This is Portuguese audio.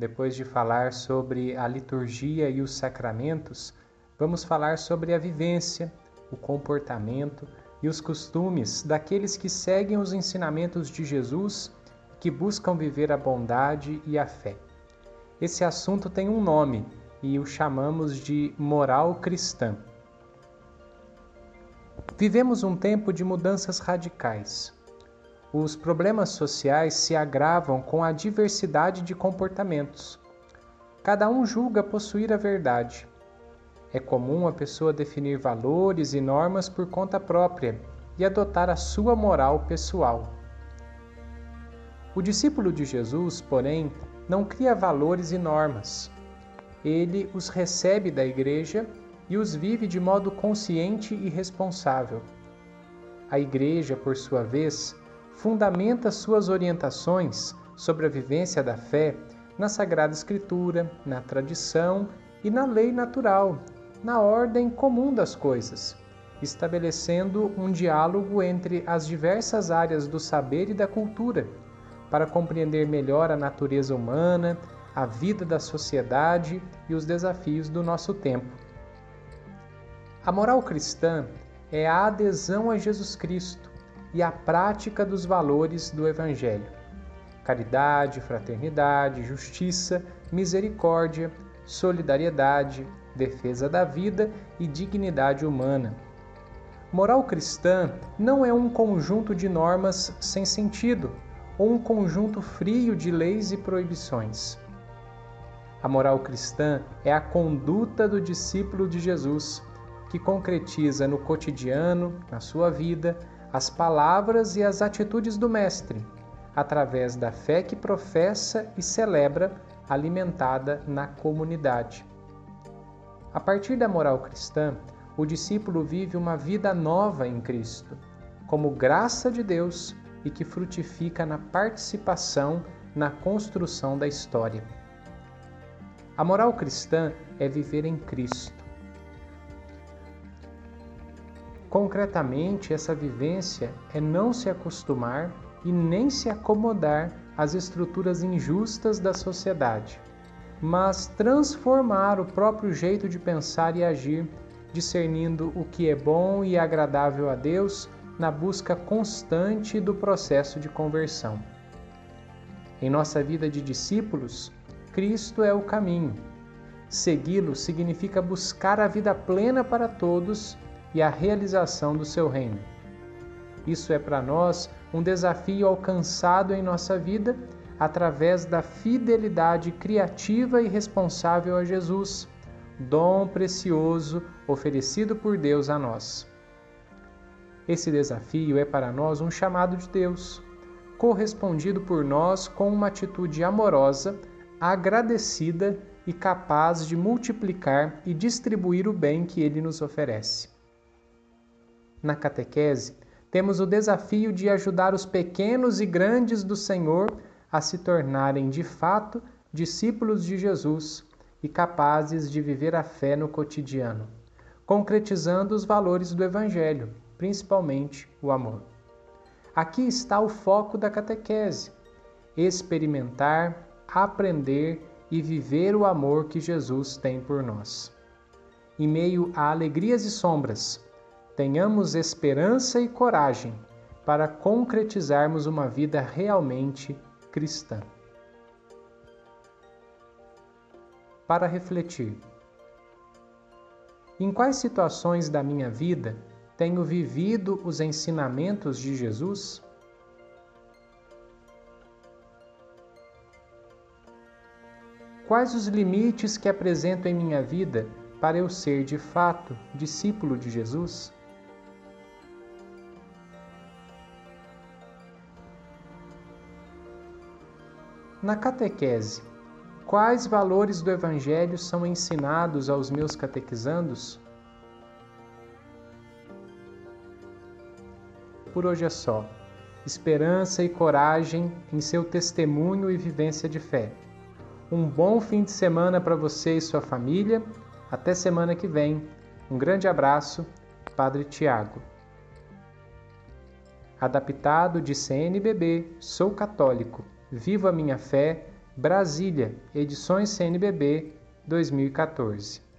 depois de falar sobre a liturgia e os sacramentos, vamos falar sobre a vivência, o comportamento e os costumes daqueles que seguem os ensinamentos de Jesus, que buscam viver a bondade e a fé. Esse assunto tem um nome e o chamamos de moral cristã. Vivemos um tempo de mudanças radicais. Os problemas sociais se agravam com a diversidade de comportamentos. Cada um julga possuir a verdade. É comum a pessoa definir valores e normas por conta própria e adotar a sua moral pessoal. O discípulo de Jesus, porém, não cria valores e normas. Ele os recebe da igreja e os vive de modo consciente e responsável. A igreja, por sua vez, fundamenta suas orientações sobre a vivência da fé na Sagrada Escritura, na tradição e na lei natural, na ordem comum das coisas, estabelecendo um diálogo entre as diversas áreas do saber e da cultura, para compreender melhor a natureza humana, a vida da sociedade e os desafios do nosso tempo. A moral cristã é a adesão a Jesus Cristo e a prática dos valores do Evangelho: caridade, fraternidade, justiça, misericórdia, solidariedade, defesa da vida e dignidade humana. Moral cristã não é um conjunto de normas sem sentido ou um conjunto frio de leis e proibições. A moral cristã é a conduta do discípulo de Jesus, que concretiza no cotidiano, na sua vida, as palavras e as atitudes do Mestre, através da fé que professa e celebra, alimentada na comunidade. A partir da moral cristã, o discípulo vive uma vida nova em Cristo, como graça de Deus e que frutifica na participação na construção da história. A moral cristã é viver em Cristo. Concretamente, essa vivência é não se acostumar e nem se acomodar às estruturas injustas da sociedade, mas transformar o próprio jeito de pensar e agir, discernindo o que é bom e agradável a Deus na busca constante do processo de conversão. Em nossa vida de discípulos, Cristo é o caminho. Segui-lo significa buscar a vida plena para todos e a realização do seu reino. Isso é para nós um desafio alcançado em nossa vida através da fidelidade criativa e responsável a Jesus, dom precioso oferecido por Deus a nós. Esse desafio é para nós um chamado de Deus, correspondido por nós com uma atitude amorosa, agradecida e capaz de multiplicar e distribuir o bem que ele nos oferece. Na catequese, temos o desafio de ajudar os pequenos e grandes do Senhor a se tornarem de fato discípulos de Jesus e capazes de viver a fé no cotidiano, concretizando os valores do Evangelho principalmente o amor. Aqui está o foco da catequese: experimentar, aprender e viver o amor que Jesus tem por nós. Em meio a alegrias e sombras, tenhamos esperança e coragem para concretizarmos uma vida realmente cristã. Para refletir: em quais situações da minha vida tenho vivido os ensinamentos de Jesus? Quais os limites que apresento em minha vida para eu ser de fato discípulo de Jesus? Na catequese, quais valores do Evangelho são ensinados aos meus catequizandos? Por hoje é só. Esperança e coragem em seu testemunho e vivência de fé. Um bom fim de semana para você e sua família. Até semana que vem. Um grande abraço, Padre Tiago. Adaptado de CNBB, sou católico. Vivo a minha fé Brasília, Edições CNBB, 2014.